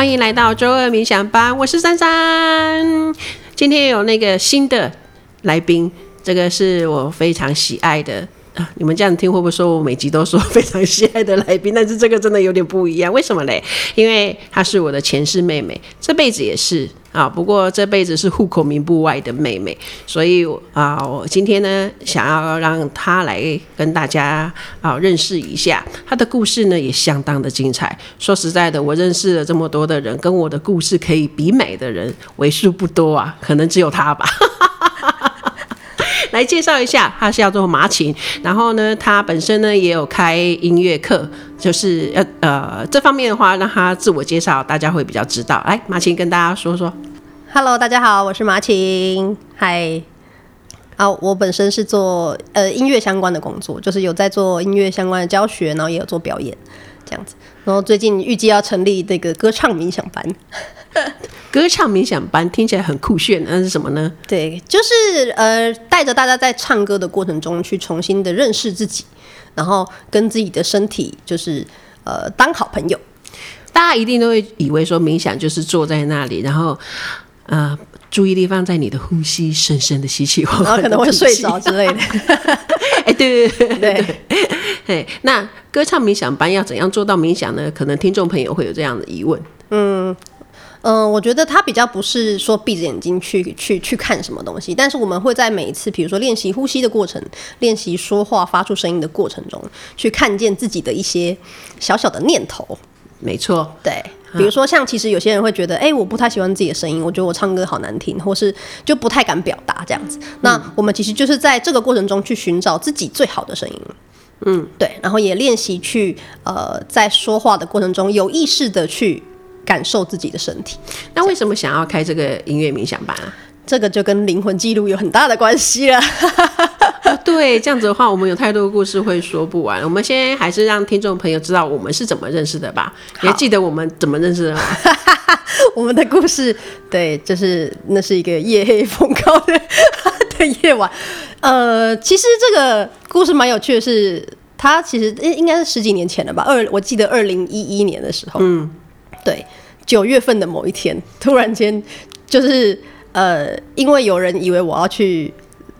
欢迎来到周二冥想班，我是珊珊。今天有那个新的来宾，这个是我非常喜爱的。你们这样听会不会说我每集都说非常喜爱的来宾？但是这个真的有点不一样，为什么嘞？因为她是我的前世妹妹，这辈子也是啊。不过这辈子是户口名簿外的妹妹，所以啊，我今天呢想要让她来跟大家啊认识一下她的故事呢，也相当的精彩。说实在的，我认识了这么多的人，跟我的故事可以比美的人为数不多啊，可能只有她吧。来介绍一下，他是叫做马琴，然后呢，他本身呢也有开音乐课，就是呃呃这方面的话，让他自我介绍，大家会比较知道。来，马琴跟大家说说。Hello，大家好，我是马琴。嗨，啊，我本身是做呃音乐相关的工作，就是有在做音乐相关的教学，然后也有做表演这样子。然后最近预计要成立那个歌唱冥想班。歌唱冥想班听起来很酷炫，那是什么呢？对，就是呃，带着大家在唱歌的过程中去重新的认识自己，然后跟自己的身体就是呃当好朋友。大家一定都会以为说冥想就是坐在那里，然后呃注意力放在你的呼吸，深深的吸气，然后可能会睡着之类的。哎，对对对对对。那歌唱冥想班要怎样做到冥想呢？可能听众朋友会有这样的疑问。嗯。嗯、呃，我觉得他比较不是说闭着眼睛去去去看什么东西，但是我们会在每一次，比如说练习呼吸的过程，练习说话发出声音的过程中，去看见自己的一些小小的念头。没错，对，比如说像其实有些人会觉得，哎、欸，我不太喜欢自己的声音，我觉得我唱歌好难听，或是就不太敢表达这样子。那我们其实就是在这个过程中去寻找自己最好的声音。嗯，对，然后也练习去呃，在说话的过程中有意识的去。感受自己的身体。那为什么想要开这个音乐冥想班啊？这个就跟灵魂记录有很大的关系了。哦，对，这样子的话，我们有太多故事会说不完。我们先还是让听众朋友知道我们是怎么认识的吧。你还记得我们怎么认识的吗？我们的故事，对，就是那是一个夜黑风高的 的夜晚。呃，其实这个故事蛮有趣的是，是他其实应应该是十几年前了吧？二，我记得二零一一年的时候，嗯，对。九月份的某一天，突然间就是呃，因为有人以为我要去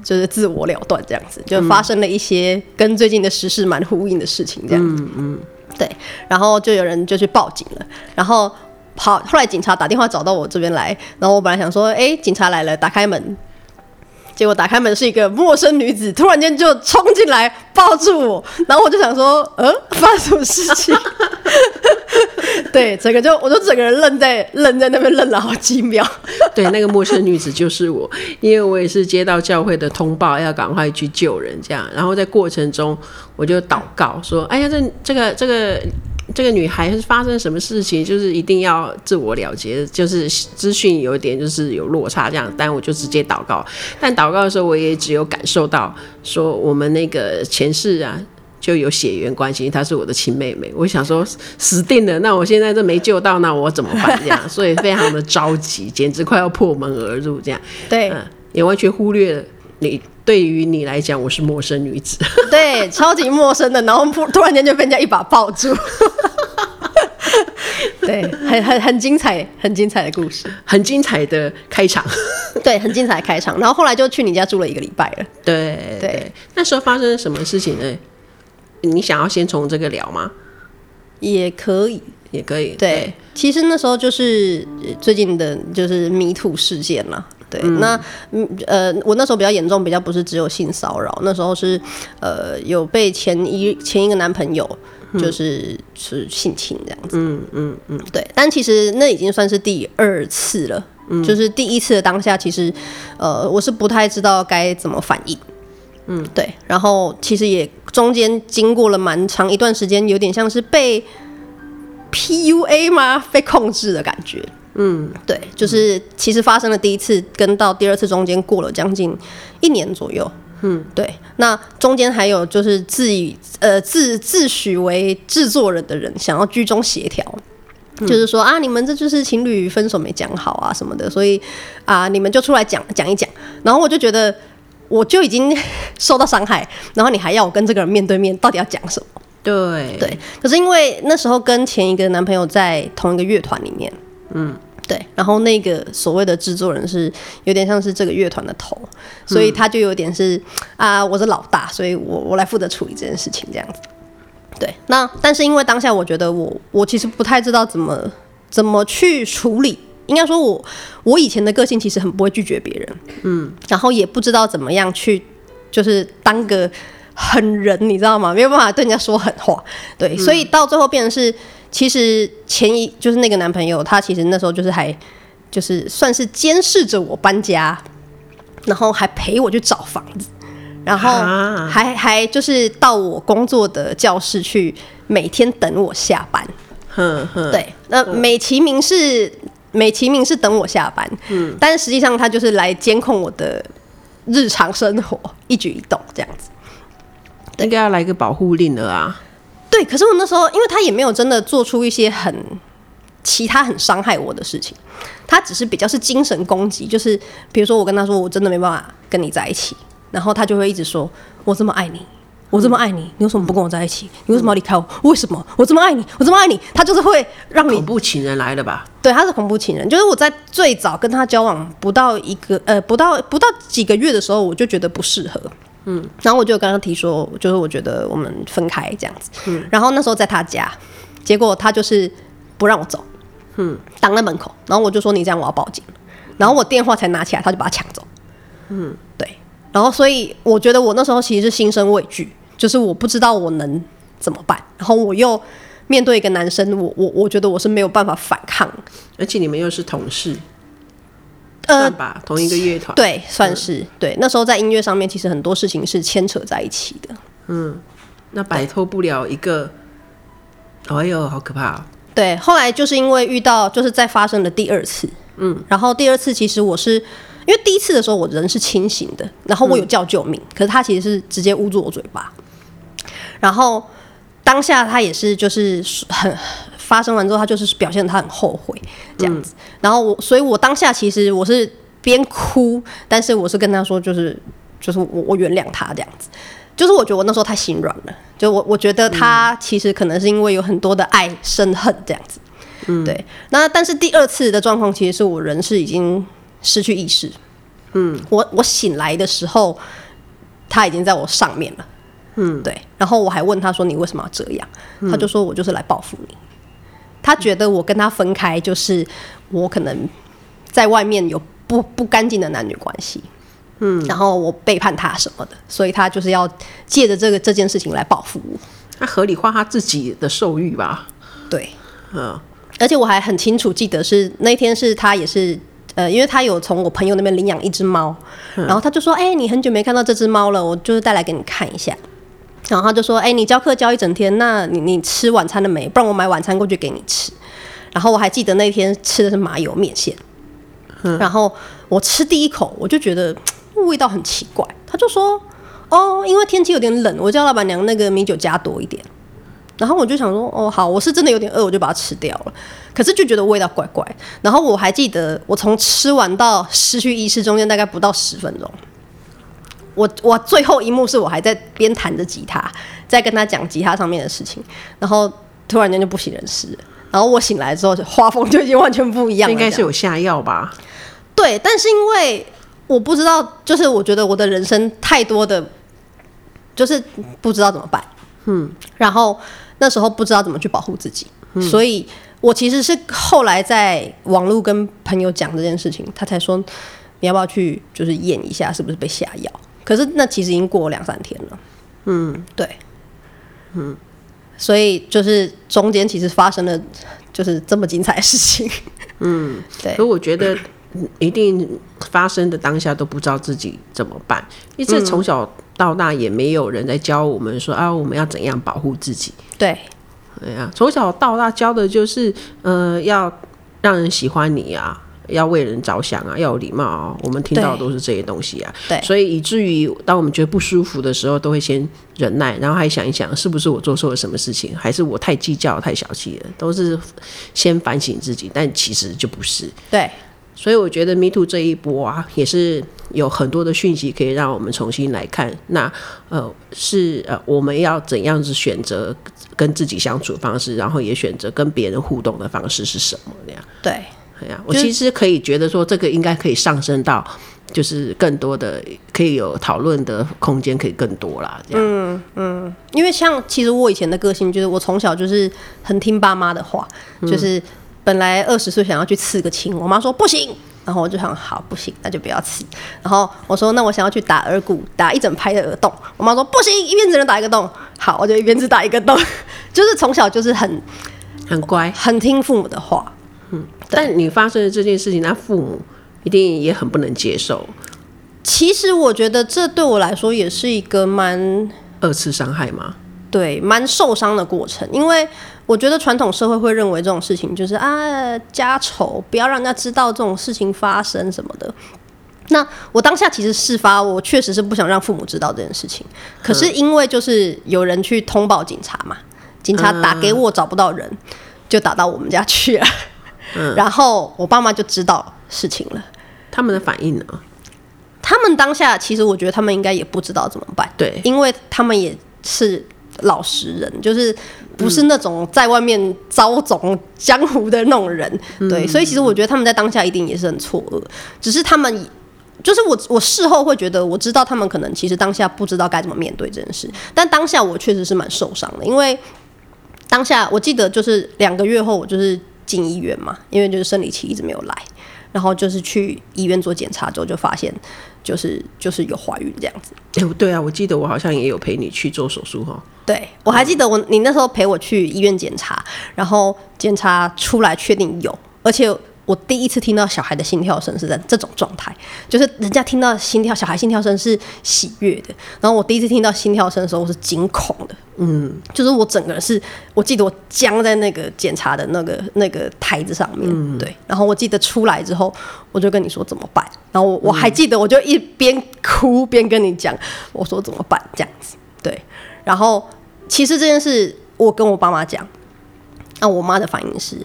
就是自我了断这样子，就发生了一些跟最近的时事蛮呼应的事情这样子。嗯嗯，对，然后就有人就去报警了，然后好，后来警察打电话找到我这边来，然后我本来想说，哎，警察来了，打开门。结果打开门是一个陌生女子，突然间就冲进来抱住我，然后我就想说，嗯，发生什么事情？对，整个就我就整个人愣在愣在那边愣了好几秒。对，那个陌生女子就是我，因为我也是接到教会的通报，要赶快去救人，这样，然后在过程中我就祷告说，哎呀，这这个这个。这个女孩是发生什么事情？就是一定要自我了结，就是资讯有一点就是有落差这样，但我就直接祷告。但祷告的时候，我也只有感受到说，我们那个前世啊就有血缘关系，她是我的亲妹妹。我想说死定了，那我现在这没救到，那我怎么办？这样，所以非常的着急，简直快要破门而入这样。对，嗯，也完全忽略了你。对于你来讲，我是陌生女子。对，超级陌生的，然后突突然间就被人家一把抱住。对，很很很精彩，很精彩的故事，很精彩的开场。对，很精彩的开场。然后后来就去你家住了一个礼拜了。对对，那时候发生了什么事情呢？你想要先从这个聊吗？也可以，也可以。对，对，其实那时候就是最近的，就是 Me Too 事件了。对，那嗯呃，我那时候比较严重，比较不是只有性骚扰，那时候是呃有被前一前一个男朋友就是是性侵这样子，嗯嗯嗯，对，但其实那已经算是第二次了，嗯，就是第一次的当下，其实呃我是不太知道该怎么反应，嗯，对，然后其实也中间经过了蛮长一段时间，有点像是被 PUA 吗？被控制的感觉。嗯，对，就是其实发生了第一次跟到第二次中间过了将近一年左右。嗯，对，那中间还有就是自以呃自自诩为制作人的人想要居中协调，嗯，就是说啊，你们这就是情侣分手没讲好啊什么的，所以啊你们就出来讲讲一讲。然后我就觉得我就已经 受到伤害，然后你还要我跟这个人面对面，到底要讲什么？对对，可是因为那时候跟前一个男朋友在同一个乐团里面。嗯，对。然后那个所谓的制作人是有点像是这个乐团的头，所以他就有点是啊，我是老大，所以我我来负责处理这件事情这样子。对，那但是因为当下我觉得我我其实不太知道怎么怎么去处理，应该说我我以前的个性其实很不会拒绝别人，嗯，然后也不知道怎么样去就是当个狠人，你知道吗？没有办法对人家说狠话，对，所以到最后变成是。其实前一就是那个男朋友，他其实那时候就是还就是算是监视着我搬家，然后还陪我去找房子，然后还还就是到我工作的教室去每天等我下班。哼哼，对，那美其名是美其名是等我下班，嗯，但是实际上他就是来监控我的日常生活一举一动这样子。应该要来个保护令了啊！对，可是我那时候，因为他也没有真的做出一些很其他很伤害我的事情，他只是比较是精神攻击，就是比如说我跟他说我真的没办法跟你在一起，然后他就会一直说我这么爱你，我这么爱你，你为什么不跟我在一起？你为什么要离开我？为什么？我这么爱你，我这么爱你，他就是会让你恐怖情人来了吧？对，他是恐怖情人，就是我在最早跟他交往不到一个呃不到不到几个月的时候，我就觉得不适合。嗯，然后我就刚刚提说，就是我觉得我们分开这样子。嗯，然后那时候在他家，结果他就是不让我走，嗯，挡在门口。然后我就说你这样我要报警。然后我电话才拿起来，他就把他抢走。嗯，对。然后所以我觉得我那时候其实是心生畏惧，就是我不知道我能怎么办。然后我又面对一个男生，我我我觉得我是没有办法反抗，而且你们又是同事。算吧，同一个乐团，对，算是、嗯、对。那时候在音乐上面，其实很多事情是牵扯在一起的。嗯，那摆脱不了一个，哎呦，好可怕、哦！对，后来就是因为遇到，就是在发生了第二次。嗯，然后第二次其实我是因为第一次的时候我人是清醒的，然后我有叫救命，嗯、可是他其实是直接捂住我嘴巴。然后当下他也是就是很。发生完之后，他就是表现他很后悔这样子，嗯、然后我，所以我当下其实我是边哭，但是我是跟他说，就是就是我我原谅他这样子，就是我觉得我那时候太心软了，就我我觉得他其实可能是因为有很多的爱生恨这样子，嗯，对。那但是第二次的状况其实是我人是已经失去意识，嗯，我我醒来的时候，他已经在我上面了，嗯，对。然后我还问他说：“你为什么要这样？”他就说：“我就是来报复你。”他觉得我跟他分开，就是我可能在外面有不不干净的男女关系，嗯，然后我背叛他什么的，所以他就是要借着这个这件事情来报复我。他合理化他自己的受欲吧？对，嗯，而且我还很清楚记得是那天是他也是呃，因为他有从我朋友那边领养一只猫，然后他就说：“哎，你很久没看到这只猫了，我就是带来给你看一下。”然后他就说：“哎、欸，你教课教一整天，那你你吃晚餐了没？不然我买晚餐过去给你吃。”然后我还记得那天吃的是麻油面线，嗯、然后我吃第一口我就觉得味道很奇怪。他就说：“哦，因为天气有点冷，我叫老板娘那个米酒加多一点。”然后我就想说：“哦，好，我是真的有点饿，我就把它吃掉了。”可是就觉得味道怪怪。然后我还记得，我从吃完到失去意识中间大概不到十分钟。我我最后一幕是我还在边弹着吉他，在跟他讲吉他上面的事情，然后突然间就不省人事，然后我醒来之后，画风就已经完全不一样了。应该是有下药吧？对，但是因为我不知道，就是我觉得我的人生太多的，就是不知道怎么办。嗯，然后那时候不知道怎么去保护自己，嗯、所以我其实是后来在网络跟朋友讲这件事情，他才说你要不要去就是验一下是不是被下药。可是那其实已经过了两三天了，嗯，对，嗯，所以就是中间其实发生了就是这么精彩的事情，嗯，对。所以我觉得一定发生的当下都不知道自己怎么办，因为这从小到大也没有人在教我们说啊，我们要怎样保护自己。对，对呀，从小到大教的就是呃，要让人喜欢你呀。要为人着想啊，要有礼貌啊，我们听到的都是这些东西啊。对，所以以至于当我们觉得不舒服的时候，都会先忍耐，然后还想一想，是不是我做错了什么事情，还是我太计较、太小气了？都是先反省自己，但其实就不是。对，所以我觉得 Me Too 这一波啊，也是有很多的讯息可以让我们重新来看。那呃，是呃，我们要怎样子选择跟自己相处方式，然后也选择跟别人互动的方式是什么？那样。对。哎呀，我其实可以觉得说，这个应该可以上升到，就是更多的可以有讨论的空间，可以更多啦。这样，嗯嗯，因为像其实我以前的个性，就是我从小就是很听爸妈的话，就是本来二十岁想要去刺个青，我妈说不行，然后我就想好不行，那就不要刺。然后我说那我想要去打耳骨，打一整排的耳洞，我妈说不行，一边只能打一个洞。好，我就一边只打一个洞，就是从小就是很很乖，很听父母的话。嗯，但你发生的这件事情，那父母一定也很不能接受。其实我觉得这对我来说也是一个蛮二次伤害吗？对，蛮受伤的过程。因为我觉得传统社会会认为这种事情就是啊家丑，不要让人家知道这种事情发生什么的。那我当下其实事发，我确实是不想让父母知道这件事情。可是因为就是有人去通报警察嘛，警察打给我找不到人，就打到我们家去了。嗯，然后我爸妈就知道事情了，他们的反应呢？他们当下其实我觉得他们应该也不知道怎么办，对，因为他们也是老实人，就是不是那种在外面招总江湖的那种人，嗯，对，所以其实我觉得他们在当下一定也是很错愕，只是他们就是我我事后会觉得我知道他们可能其实当下不知道该怎么面对这件事，但当下我确实是蛮受伤的，因为当下我记得就是两个月后我就是。进医院嘛，因为就是生理期一直没有来，然后就是去医院做检查之后就发现，就是就是有怀孕这样子。欸，对啊，我记得我好像也有陪你去做手术哈。对，我还记得我你那时候陪我去医院检查，然后检查出来确定有，而且。我第一次听到小孩的心跳声是在这种状态，就是人家听到心跳，小孩心跳声是喜悦的，然后我第一次听到心跳声的时候，我是惊恐的，嗯，就是我整个人是，我记得我僵在那个检查的那个那个台子上面，嗯，对，然后我记得出来之后，我就跟你说怎么办，然后我我还记得我就一边哭边跟你讲，我说怎么办这样子，对，然后其实这件事我跟我爸妈讲，那我妈的反应是。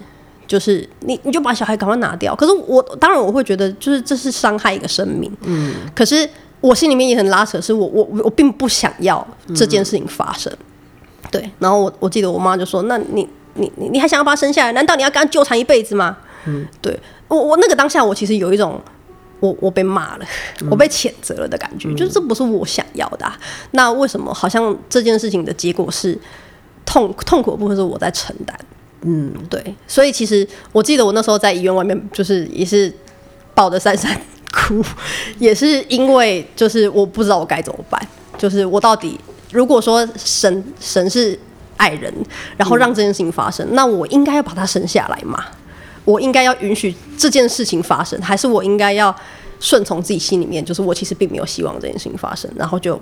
就是你，你就把小孩赶快拿掉。可是我当然我会觉得，就是这是伤害一个生命。嗯。可是我心里面也很拉扯，是我我我并不想要这件事情发生。嗯、对。然后我我记得我妈就说：“那你你你你还想要把他生下来？难道你要跟他纠缠一辈子吗？”嗯。对。我我那个当下我其实有一种我我被骂了，嗯、我被谴责了的感觉，嗯、就是这不是我想要的、啊。那为什么好像这件事情的结果是痛痛苦的部分是我在承担？嗯，对，所以其实我记得我那时候在医院外面，就是也是抱着珊珊 哭，也是因为就是我不知道我该怎么办，就是我到底如果说神神是爱人，然后让这件事情发生，嗯、那我应该要把他生下来吗？我应该要允许这件事情发生，还是我应该要顺从自己心里面，就是我其实并没有希望这件事情发生，然后就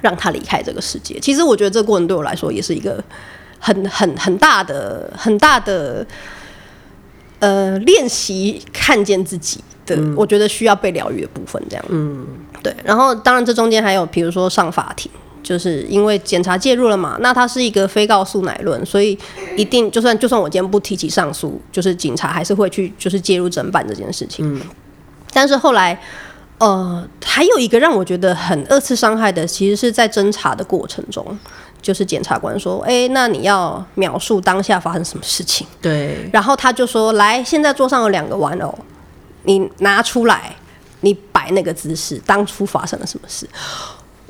让他离开这个世界。其实我觉得这个过程对我来说也是一个。很很很大的很大的呃练习，看见自己的，嗯、我觉得需要被疗愈的部分，这样，嗯，对。然后当然这中间还有，比如说上法庭，就是因为检察介入了嘛，那它是一个非告诉乃论，所以一定就算就算我今天不提起上诉，就是警察还是会去就是介入整办这件事情。嗯，但是后来呃还有一个让我觉得很二次伤害的，其实是在侦查的过程中。就是检察官说：“哎、欸，那你要描述当下发生什么事情？”对。然后他就说：“来，现在桌上有两个玩偶，你拿出来，你摆那个姿势，当初发生了什么事？”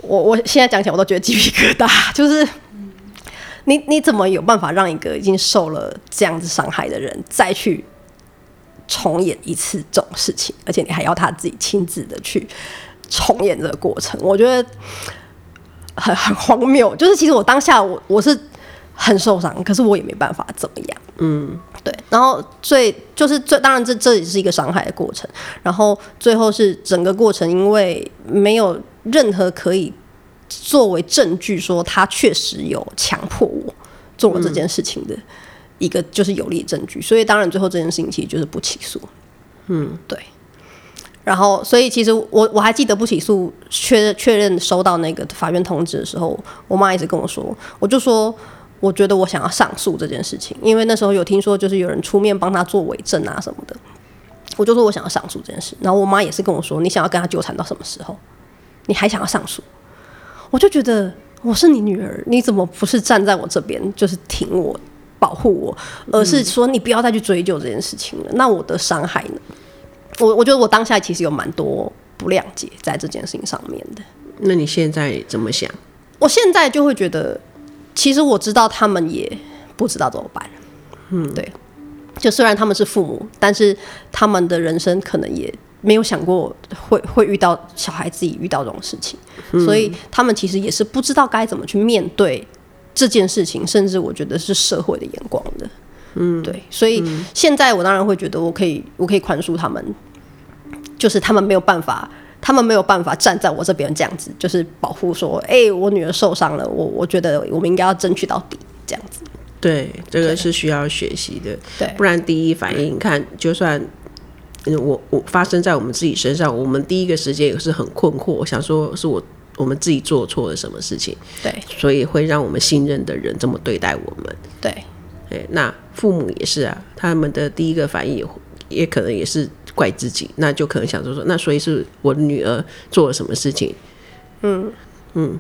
我我现在讲起来，我都觉得鸡皮疙瘩。就是你你怎么有办法让一个已经受了这样子伤害的人再去重演一次这种事情？而且你还要他自己亲自的去重演这个过程？我觉得。很 很荒谬，就是其实我当下我我是很受伤，可是我也没办法怎么样。嗯，对。然后最就是最当然这这也是一个伤害的过程。然后最后是整个过程，因为没有任何可以作为证据说他确实有强迫我做了这件事情的一个就是有力证据，所以当然最后这件事情其实就是不起诉。嗯，对。然后，所以其实我我还记得不起诉确确认收到那个法院通知的时候，我妈一直跟我说，我就说我觉得我想要上诉这件事情，因为那时候有听说就是有人出面帮他做伪证啊什么的，我就说我想要上诉这件事。然后我妈也是跟我说，你想要跟他纠缠到什么时候？你还想要上诉？我就觉得我是你女儿，你怎么不是站在我这边，就是挺我保护我，而是说你不要再去追究这件事情了。那我的伤害呢？我我觉得我当下其实有蛮多不谅解在这件事情上面的。那你现在怎么想？我现在就会觉得，其实我知道他们也不知道怎么办。嗯，对。就虽然他们是父母，但是他们的人生可能也没有想过会会遇到小孩自己遇到这种事情，嗯、所以他们其实也是不知道该怎么去面对这件事情，甚至我觉得是社会的眼光的。嗯，对。所以现在我当然会觉得我可以我可以宽恕他们，就是他们没有办法，他们没有办法站在我这边这样子，就是保护说，哎、欸，我女儿受伤了，我我觉得我们应该要争取到底，这样子。对，这个是需要学习的。对，不然第一反应，你看，就算我我发生在我们自己身上，我们第一个时间也是很困惑，我想说是我我们自己做错了什么事情，对，所以会让我们信任的人这么对待我们。对，哎，那父母也是啊，他们的第一个反应也也可能也是怪自己，那就可能想说说，那所以是我的女儿做了什么事情？嗯嗯。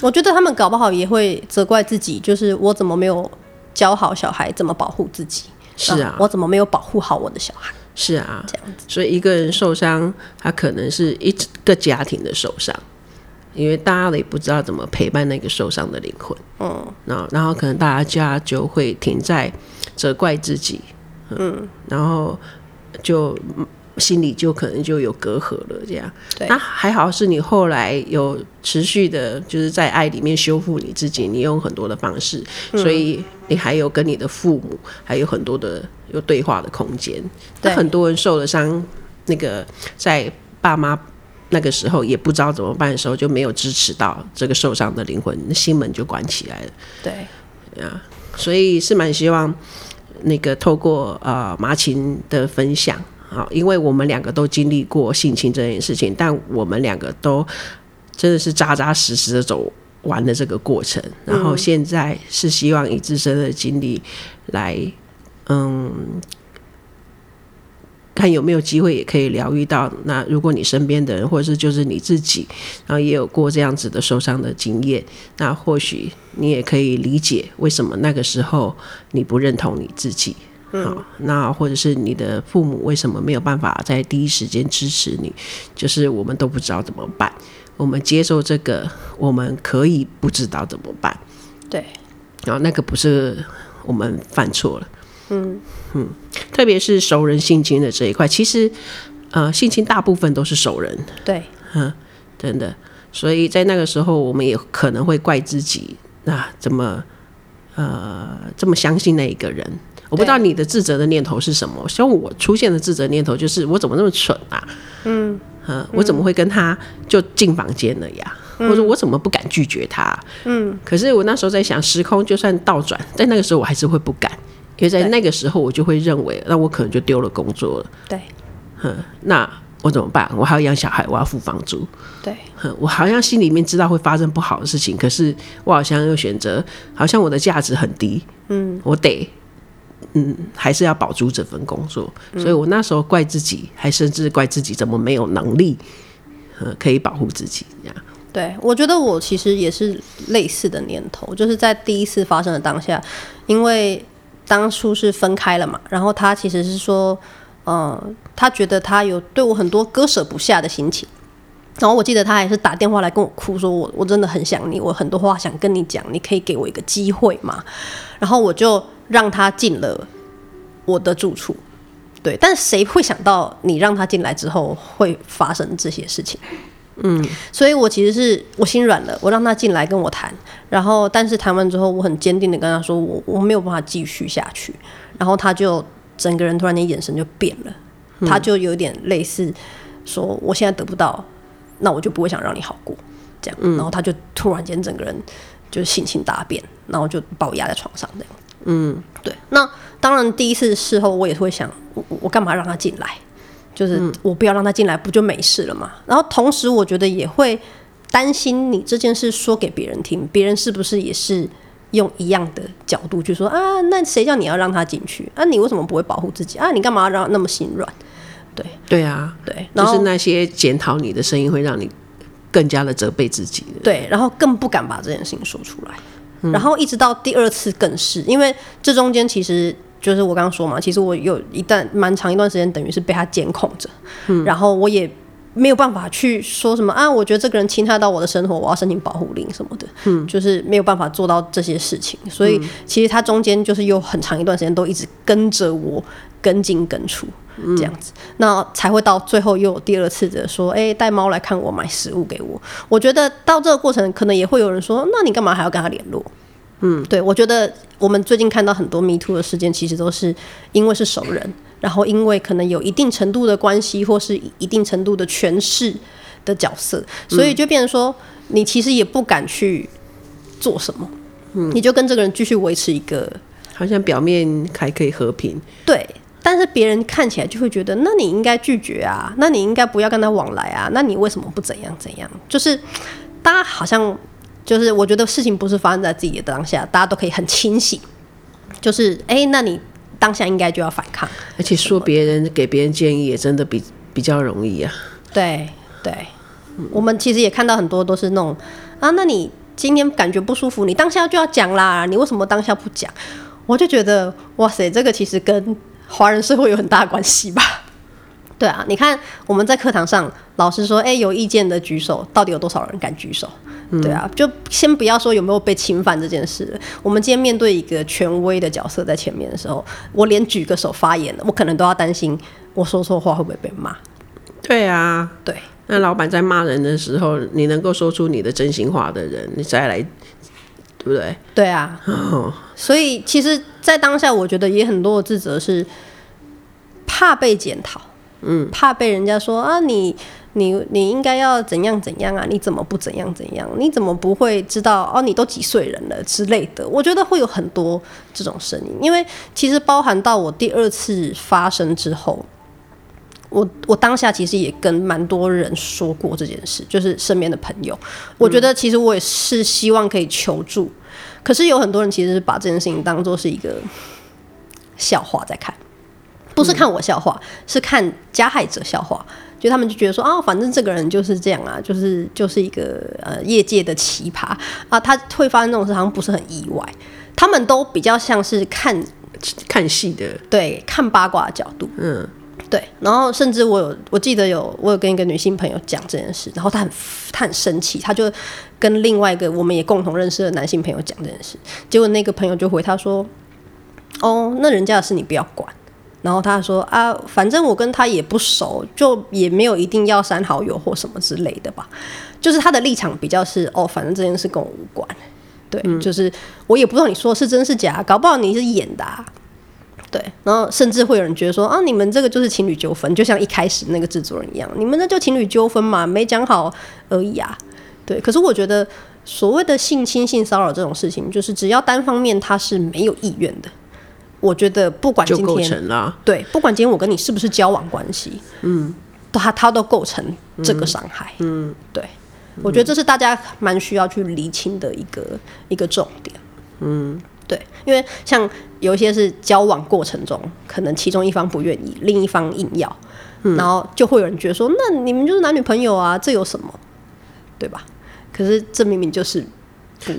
我觉得他们搞不好也会责怪自己，就是我怎么没有教好小孩怎么保护自己？是啊，我怎么没有保护好我的小孩？是啊，这样子。所以一个人受伤，他可能是一个家庭的受伤，因为大家也不知道怎么陪伴那个受伤的灵魂。嗯，然后然后可能大家就会停在责怪自己，嗯，然后就。心里就可能就有隔阂了，这样。对。那还好是你后来有持续的，就是在爱里面修复你自己，你用很多的方式，嗯，所以你还有跟你的父母还有很多的有对话的空间。对。很多人受了伤，那个在爸妈那个时候也不知道怎么办的时候，就没有支持到这个受伤的灵魂，心门就关起来了。对。啊，所以是蛮希望那个透过呃麻琴的分享。好，因为我们两个都经历过性侵这件事情，但我们两个都真的是扎扎实实的走完了这个过程，然后现在是希望以自身的经历来，嗯，看有没有机会也可以疗愈到。那如果你身边的人，或者是就是你自己，然后也有过这样子的受伤的经验，那或许你也可以理解为什么那个时候你不认同你自己。好，那或者是你的父母为什么没有办法在第一时间支持你？就是我们都不知道怎么办。我们接受这个，我们可以不知道怎么办。对，然后那个不是我们犯错了。嗯嗯，特别是熟人性侵的这一块，其实呃，性侵大部分都是熟人。对，嗯，真的。所以在那个时候，我们也可能会怪自己，那怎么呃这么相信那一个人？我不知道你的自责的念头是什么，像我出现的自责念头就是我怎么那么蠢啊？嗯，嗯，我怎么会跟他就进房间了呀？嗯，或者我怎么不敢拒绝他？嗯，可是我那时候在想，时空就算倒转，在那个时候我还是会不敢，因为在那个时候我就会认为，那我可能就丢了工作了。对，嗯，那我怎么办？我还要养小孩，我要付房租。对，嗯，我好像心里面知道会发生不好的事情，可是我好像又选择，好像我的价值很低。嗯，我得。嗯，还是要保住这份工作，嗯，所以我那时候怪自己，还甚至怪自己怎么没有能力，呃，可以保护自己这样。对，我觉得我其实也是类似的念头，就是在第一次发生的当下，因为当初是分开了嘛，然后他其实是说，嗯，他觉得他有对我很多割舍不下的心情，然后我记得他还是打电话来跟我哭，说我我真的很想你，我很多话想跟你讲，你可以给我一个机会嘛，然后我就。让他进了我的住处，对，但谁会想到你让他进来之后会发生这些事情？嗯，所以我其实是我心软了，我让他进来跟我谈，然后但是谈完之后，我很坚定的跟他说，我我没有办法继续下去，然后他就整个人突然间眼神就变了，他就有点类似说，我现在得不到，那我就不会想让你好过，这样，然后他就突然间整个人就性情大变，然后就把我压在床上这样。嗯，对。那当然，第一次事后我也会想，我我干嘛让他进来？就是我不要让他进来，不就没事了吗？然后同时，我觉得也会担心你这件事说给别人听，别人是不是也是用一样的角度去说啊？那谁叫你要让他进去？啊，你为什么不会保护自己啊？你干嘛要让那么心软？对，对啊，对，就是那些检讨你的声音会让你更加的责备自己。对，然后更不敢把这件事情说出来。嗯，然后一直到第二次更是，因为这中间其实就是我刚刚说嘛，其实我有一段蛮长一段时间，等于是被他监控着，嗯，然后我也。没有办法去说什么啊，我觉得这个人侵害到我的生活，我要申请保护令什么的，嗯，就是没有办法做到这些事情。所以其实他中间就是有很长一段时间都一直跟着我，跟进跟出这样子，那才会到最后又有第二次的说，哎，带猫来看我，买食物给我。我觉得到这个过程，可能也会有人说，那你干嘛还要跟他联络？嗯，对，我觉得我们最近看到很多 Me Too 的事件，其实都是因为是熟人。然后，因为可能有一定程度的关系，或是一定程度的权势的角色，所以就变成说，你其实也不敢去做什么，嗯，你就跟这个人继续维持一个，好像表面还可以和平，对，但是别人看起来就会觉得，那你应该拒绝啊，那你应该不要跟他往来啊，那你为什么不怎样怎样？就是大家好像就是，我觉得事情不是发生在自己的当下，大家都可以很清醒，就是哎，那你。当下应该就要反抗，而且说别人给别人建议也真的比比较容易啊。对对、嗯，我们其实也看到很多都是那种啊，那你今天感觉不舒服，你当下就要讲啦，你为什么当下不讲？我就觉得哇塞，这个其实跟华人社会有很大关系吧。对啊，你看我们在课堂上，老师说，哎，有意见的举手，到底有多少人敢举手？嗯、对啊，就先不要说有没有被侵犯这件事。我们今天面对一个权威的角色在前面的时候，我连举个手发言，我可能都要担心我说错话会不会被骂。对啊，对。那老板在骂人的时候，你能够说出你的真心话的人，你再来，对不对？对啊。哦、所以其实，在当下，我觉得也很多的自责是怕被检讨。嗯，怕被人家说啊，你你你应该要怎样怎样啊？你怎么不怎样怎样？你怎么不会知道哦？你都几岁人了之类的？我觉得会有很多这种声音，因为其实包含到我第二次发生之后，我我当下其实也跟蛮多人说过这件事，就是身边的朋友。我觉得其实我也是希望可以求助，可是有很多人其实是把这件事情当做是一个笑话在看。不是看我笑话，是看加害者笑话。就他们就觉得说啊，反正这个人就是这样啊，就是就是一个呃业界的奇葩啊，他会发生这种事，好像不是很意外。他们都比较像是看看戏的，对，看八卦的角度，嗯，对。然后甚至我有我记得有我有跟一个女性朋友讲这件事，然后她很她很生气，她就跟另外一个我们也共同认识的男性朋友讲这件事，结果那个朋友就回她说，哦，那人家的事你不要管。然后他说啊，反正我跟他也不熟，就也没有一定要删好友或什么之类的吧。就是他的立场比较是哦，反正这件事跟我无关。对，嗯、就是我也不知道你说是真是假，搞不好你是演的、啊。对，然后甚至会有人觉得说啊，你们这个就是情侣纠纷，就像一开始那个制作人一样，你们那就情侣纠纷嘛，没讲好而已啊。对，可是我觉得所谓的性侵、性骚扰这种事情，就是只要单方面他是没有意愿的。我觉得不管今天对，不管今天我跟你是不是交往关系，嗯，他他都构成这个伤害，嗯，对，我觉得这是大家蛮需要去厘清的一个一个重点，嗯，对，因为像有一些是交往过程中，可能其中一方不愿意，另一方硬要，嗯，然后就会有人觉得说，那你们就是男女朋友啊，这有什么，对吧？可是这明明就是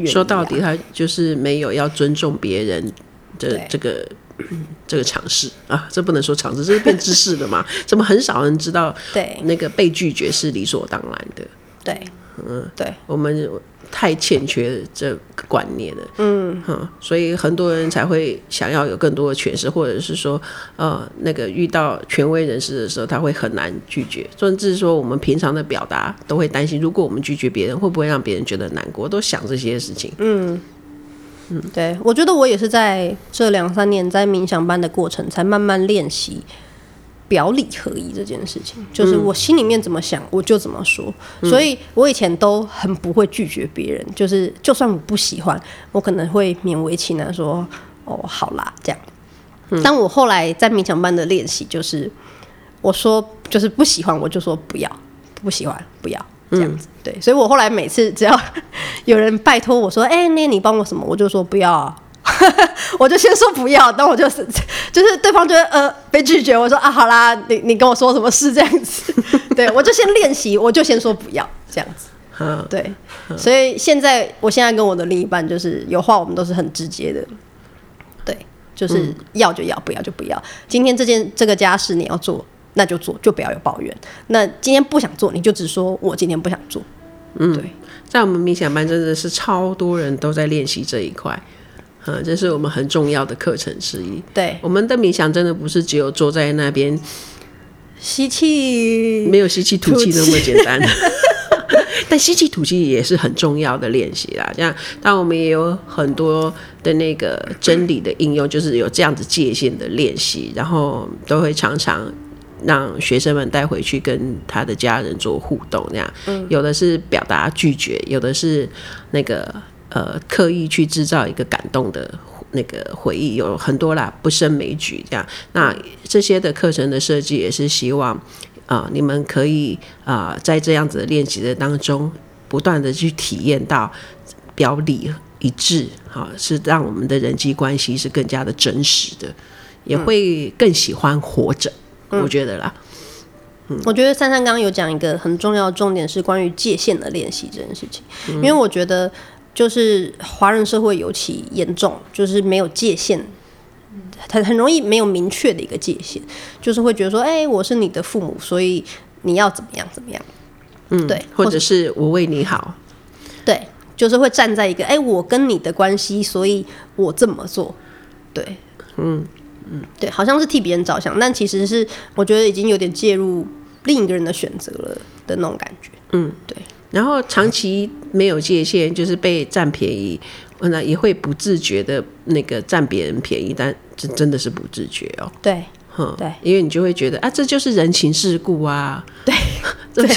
说到底，他就是没有要尊重别人。这这个这个尝试啊，这不能说尝试，这是变知识的嘛？怎么很少人知道？对，那个被拒绝是理所当然的。对，嗯，对，我们太欠缺这个观念了。嗯，哈、嗯，所以很多人才会想要有更多的诠释，或者是说，呃，那个遇到权威人士的时候，他会很难拒绝，甚至说我们平常的表达都会担心，如果我们拒绝别人，会不会让别人觉得难过？都想这些事情。嗯。嗯，对，我觉得我也是在这两三年在冥想班的过程，才慢慢练习表里合一这件事情。就是我心里面怎么想，我就怎么说。所以我以前都很不会拒绝别人，就是就算我不喜欢，我可能会勉为其难说：“哦，好啦，这样。”但我后来在冥想班的练习，就是我说就是不喜欢，我就说不要，不喜欢，不要。这样子，对，所以我后来每次只要 有人拜托我说：“哎、欸，那你帮我什么？”我就说不要啊，我就先说不要。但我就是 就是对方觉得呃被拒绝，我说啊好啦，你你跟我说什么事这样子？对，我就先练习，我就先说不要这样子。嗯，对，所以现在我现在跟我的另一半就是有话我们都是很直接的，对，就是要就要，不要就不要。今天这件这个家事你要做，那就做，就不要有抱怨。那今天不想做，你就只说我今天不想做。嗯，对，在我们冥想班真的是超多人都在练习这一块。嗯，这是我们很重要的课程之一。对，我们的冥想真的不是只有坐在那边吸气，没有吸气吐气那么简单。但吸气吐气也是很重要的练习啦。这样，当我们也有很多的那个真理的应用，就是有这样子界限的练习，然后都会常常让学生们带回去跟他的家人做互动。这样，嗯，有的是表达拒绝，有的是那个。呃，刻意去制造一个感动的那个回忆有很多啦，不胜枚举。这样，那这些的课程的设计也是希望啊、呃，你们可以啊、呃，在这样子的练习的当中，不断的去体验到表里一致，哈、啊，是让我们的人际关系是更加的真实的，也会更喜欢活着。嗯、我觉得啦，嗯，我觉得珊珊刚刚有讲一个很重要的重点是关于界限的练习这件事情，嗯、因为我觉得。就是华人社会尤其严重，就是没有界限，很很容易没有明确的一个界限，就是会觉得说，哎、欸，我是你的父母，所以你要怎么样怎么样，嗯，对，或者是我为你好，对，就是会站在一个，哎、欸，我跟你的关系，所以我这么做，对，嗯嗯，对，好像是替别人着想，但其实是我觉得已经有点介入另一个人的选择了的那种感觉，嗯，对。然后长期没有界限，就是被占便宜，那也会不自觉的那个占别人便宜，但这真的是不自觉哦。对，嗯，对，因为你就会觉得啊，这就是人情世故啊。对，对，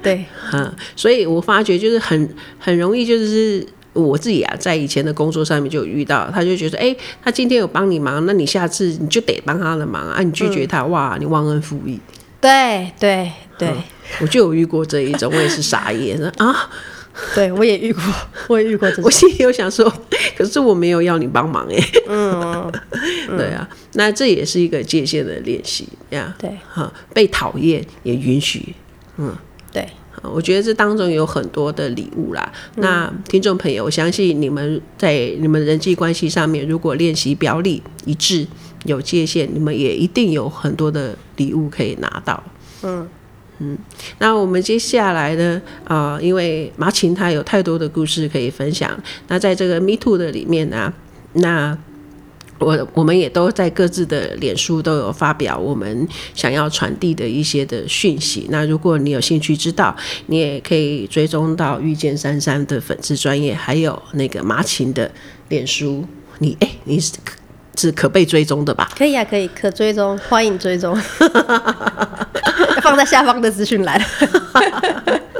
对，嗯，所以我发觉就是很很容易，就是我自己啊，在以前的工作上面就有遇到，他就觉得，哎，他今天有帮你忙，那你下次你就得帮他的忙啊，你拒绝他，嗯、哇，你忘恩负义。对对对、嗯，我就有遇过这一种，我也是傻眼啊！对，我也遇过，我也遇过这种。我心里有想说，可是我没有要你帮忙哎。嗯，对啊，那这也是一个界限的练习呀。对，哈，被讨厌也允许。嗯，对，我觉得这当中有很多的礼物啦。嗯、那听众朋友，我相信你们在你们人际关系上面，如果练习表里一致。有界限，你们也一定有很多的礼物可以拿到。嗯嗯，那我们接下来呢？啊、呃，因为马琴她有太多的故事可以分享。那在这个 Me Too 的里面呢、啊，那我我们也都在各自的脸书都有发表我们想要传递的一些的讯息。那如果你有兴趣知道，你也可以追踪到遇见珊珊的粉丝专业，还有那个麻琴的脸书。你哎，你是？是可被追踪的吧？可以啊，可以，可追踪，欢迎追踪，放在下方的资讯栏。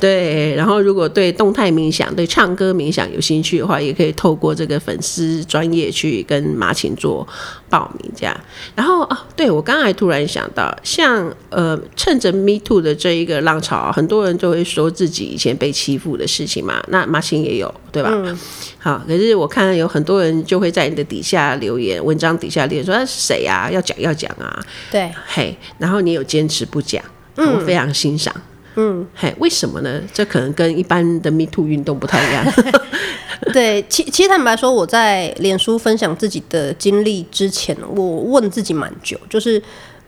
对，然后如果对动态冥想、对唱歌冥想有兴趣的话，也可以透过这个粉丝专业去跟马琴做报名，这样。然后啊，对，我刚才突然想到，像呃，趁着 Me Too 的这一个浪潮，很多人就会说自己以前被欺负的事情嘛。那马琴也有，对吧？嗯。好，可是我看有很多人就会在你的底下留言，文章底下留言说他是谁啊？要讲要讲啊。对，嘿，然后你有坚持不讲，嗯，我非常欣赏。嗯，嘿，为什么呢？这可能跟一般的 Me Too 运动不太一样。对，其其实坦白说，我在脸书分享自己的经历之前，我问自己蛮久，就是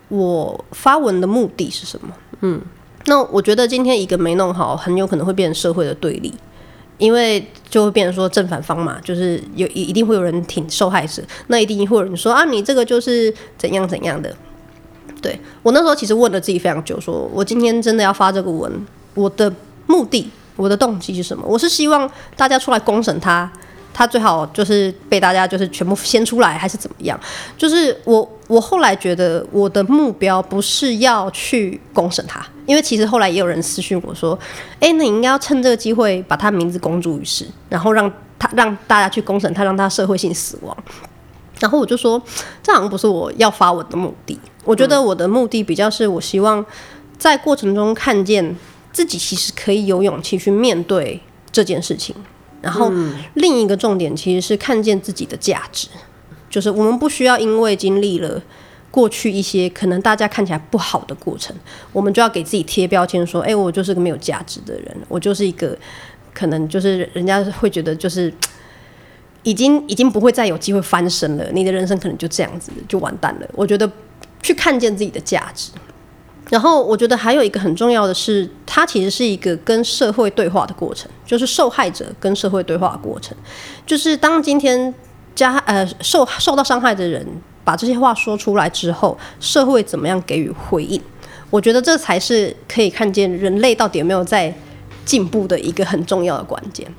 我发文的目的是什么？嗯，那我觉得今天一个没弄好，很有可能会变成社会的对立，因为就会变成说正反方嘛，就是有一一定会有人挺受害者，那一定会有人说啊，你这个就是怎样怎样的。对，我那时候其实问了自己非常久，说我今天真的要发这个文，我的目的、我的动机是什么？我是希望大家出来公审他，他最好就是被大家就是全部掀出来，还是怎么样？就是我我后来觉得我的目标不是要去公审他，因为其实后来也有人私讯我说，哎，那你应该要趁这个机会把他名字公诸于世，然后让他让大家去公审他，让他社会性死亡。然后我就说，这好像不是我要发文的目的。我觉得我的目的比较是我希望在过程中看见自己其实可以有勇气去面对这件事情。然后另一个重点其实是看见自己的价值，就是我们不需要因为经历了过去一些可能大家看起来不好的过程，我们就要给自己贴标签，说：“哎，我就是个没有价值的人，我就是一个可能就是人家会觉得就是已经已经不会再有机会翻身了，你的人生可能就这样子就完蛋了。”我觉得去看见自己的价值，然后我觉得还有一个很重要的是，它其实是一个跟社会对话的过程，就是受害者跟社会对话的过程，就是当今天加呃受受到伤害的人。把这些话说出来之后，社会怎么样给予回应？我觉得这才是可以看见人类到底有没有在进步的一个很重要的关键。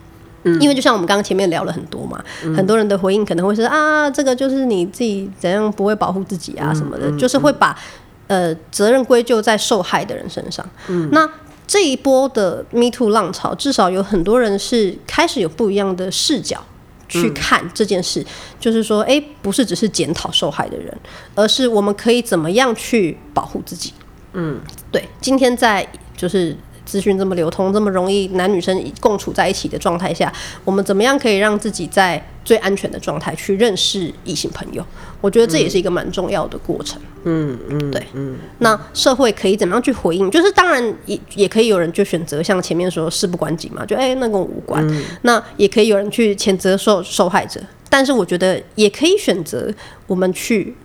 嗯，因为就像我们刚刚前面聊了很多嘛，嗯，很多人的回应可能会是啊，这个就是你自己怎样不会保护自己啊什么的，嗯，就是会把呃责任归咎在受害的人身上。嗯，那这一波的 Me Too 浪潮，至少有很多人是开始有不一样的视角。去看这件事，就是说，哎，不是只是检讨受害的人，而是我们可以怎么样去保护自己。嗯，对。今天在就是资讯这么流通、这么容易男女生共处在一起的状态下，我们怎么样可以让自己在最安全的状态去认识异性朋友？我觉得这也是一个蛮重要的过程。嗯嗯，对。嗯，那社会可以怎么样去回应？就是当然也也可以有人就选择像前面说事不关己嘛，就哎、欸、那跟我无关。嗯、那也可以有人去谴责受受害者，但是我觉得也可以选择我们去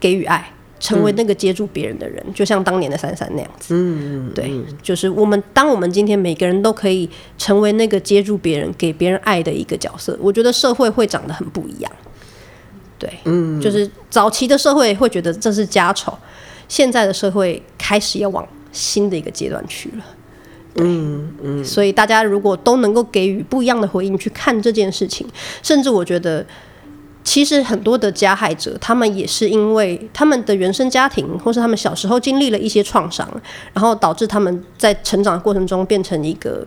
给予爱。成为那个接住别人的人，嗯，就像当年的珊珊那样子。嗯嗯，对，就是我们，当我们今天每个人都可以成为那个接住别人、给别人爱的一个角色，我觉得社会会长得很不一样。对，嗯，就是早期的社会会觉得这是家丑，现在的社会开始要往新的一个阶段去了。嗯嗯，所以大家如果都能够给予不一样的回应去看这件事情，甚至我觉得。其实很多的加害者，他们也是因为他们的原生家庭，或是他们小时候经历了一些创伤，然后导致他们在成长过程中变成一个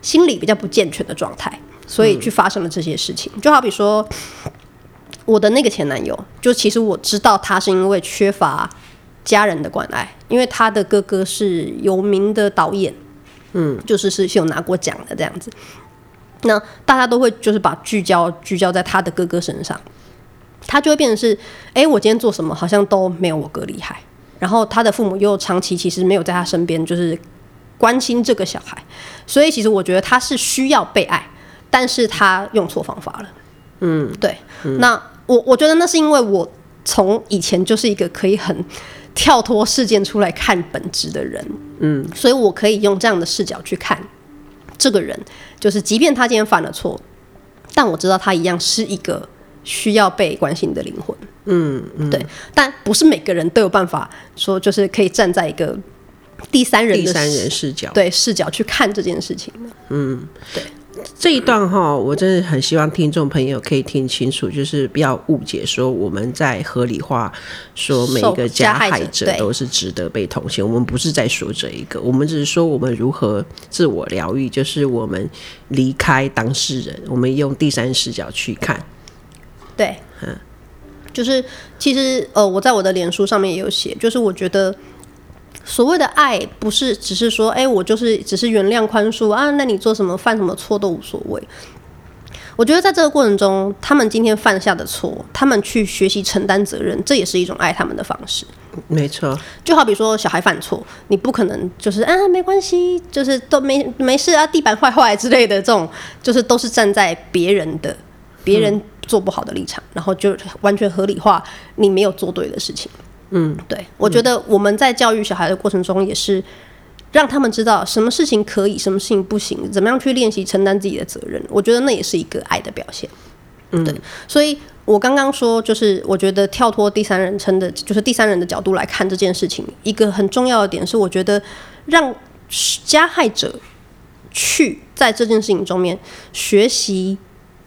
心理比较不健全的状态，所以去发生了这些事情。就好比说，我的那个前男友，就其实我知道他是因为缺乏家人的关爱，因为他的哥哥是有名的导演，嗯，就是是有拿过奖的这样子。那大家都会就是把聚焦聚焦在他的哥哥身上，他就会变成是，哎、欸，我今天做什么好像都没有我哥厉害。然后他的父母又长期其实没有在他身边，就是关心这个小孩。所以其实我觉得他是需要被爱，但是他用错方法了。嗯，对。嗯、那我我觉得那是因为我从以前就是一个可以很跳脱事件出来看本质的人。嗯，所以我可以用这样的视角去看。这个人就是，即便他今天犯了错，但我知道他一样是一个需要被关心的灵魂。嗯，嗯，对。但不是每个人都有办法说，就是可以站在一个第三人的第三人视角，对视角去看这件事情。嗯，对。这一段哈，我真的很希望听众朋友可以听清楚，就是不要误解，说我们在合理化说每一个加害者都是值得被同情。我们不是在说这一个，我们只是说我们如何自我疗愈，就是我们离开当事人，我们用第三视角去看。对，嗯，就是其实呃，我在我的脸书上面也有写，就是我觉得。所谓的爱，不是只是说，哎、欸，我就是只是原谅宽恕啊，那你做什么犯什么错都无所谓。我觉得在这个过程中，他们今天犯下的错，他们去学习承担责任，这也是一种爱他们的方式。没错，就好比说小孩犯错，你不可能就是啊没关系，就是都没没事啊，地板坏坏之类的这种，就是都是站在别人的别人做不好的立场，嗯，然后就完全合理化你没有做对的事情。嗯，对，我觉得我们在教育小孩的过程中，也是让他们知道什么事情可以，什么事情不行，怎么样去练习承担自己的责任。我觉得那也是一个爱的表现。嗯，对，所以我刚刚说，就是我觉得跳脱第三人称的，就是第三人的角度来看这件事情，一个很重要的点是，我觉得让加害者去在这件事情中面学习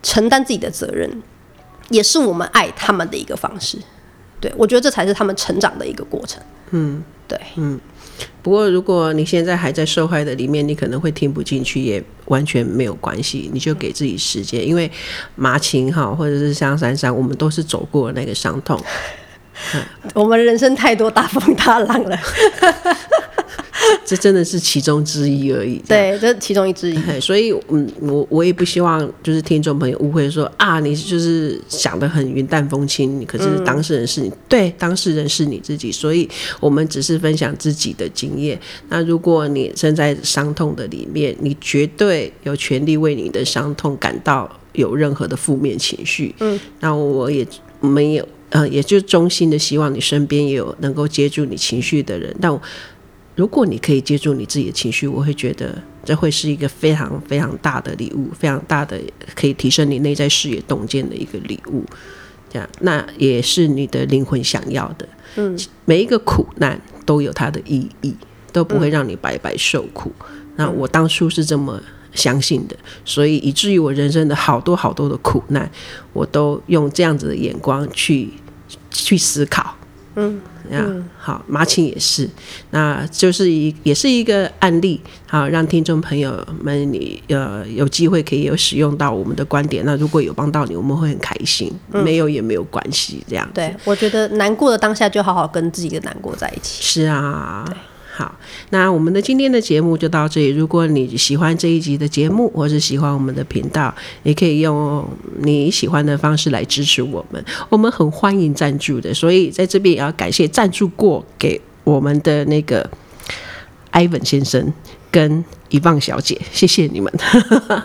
承担自己的责任，也是我们爱他们的一个方式。对，我觉得这才是他们成长的一个过程。嗯，对，嗯。不过，如果你现在还在受害的里面，你可能会听不进去，也完全没有关系。你就给自己时间，因为麻琴哈，或者是像珊珊，我们都是走过那个伤痛。我们人生太多大风大浪了。这真的是其中之一而已。对，这是其中一之一。所以，嗯，我我也不希望就是听众朋友误会说啊，你就是想的很云淡风轻，可是当事人是你，嗯、对，当事人是你自己。所以我们只是分享自己的经验。那如果你身在伤痛的里面，你绝对有权利为你的伤痛感到有任何的负面情绪。嗯，那我也没有。呃，也就衷心的希望你身边也有能够接住你情绪的人。但如果你可以接住你自己的情绪，我会觉得这会是一个非常非常大的礼物，非常大的可以提升你内在视野洞见的一个礼物。这样，那也是你的灵魂想要的。嗯，每一个苦难都有它的意义，都不会让你白白受苦。嗯，那我当初是这么。相信的，所以以至于我人生的好多好多的苦难，我都用这样子的眼光去去思考。嗯，嗯，好，马琴也是，那就是一也是一个案例，好，让听众朋友们你呃有机会可以有使用到我们的观点。那如果有帮到你，我们会很开心；嗯、没有也没有关系。这样，对，我觉得难过的当下就好好跟自己的难过在一起。是啊。好，那我们的今天的节目就到这里。如果你喜欢这一集的节目，或是喜欢我们的频道，也可以用你喜欢的方式来支持我们。我们很欢迎赞助的，所以在这边也要感谢赞助过给我们的那个 Ivan 先生跟一望小姐，谢谢你们。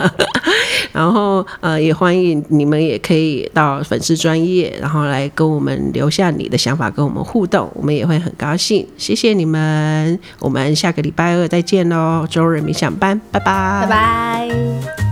然后呃，也欢迎你们也可以到粉丝专业，然后来跟我们留下你的想法，跟我们互动，我们也会很高兴。谢谢你们，我们下个礼拜二再见喽，周日冥想班，拜拜，拜拜。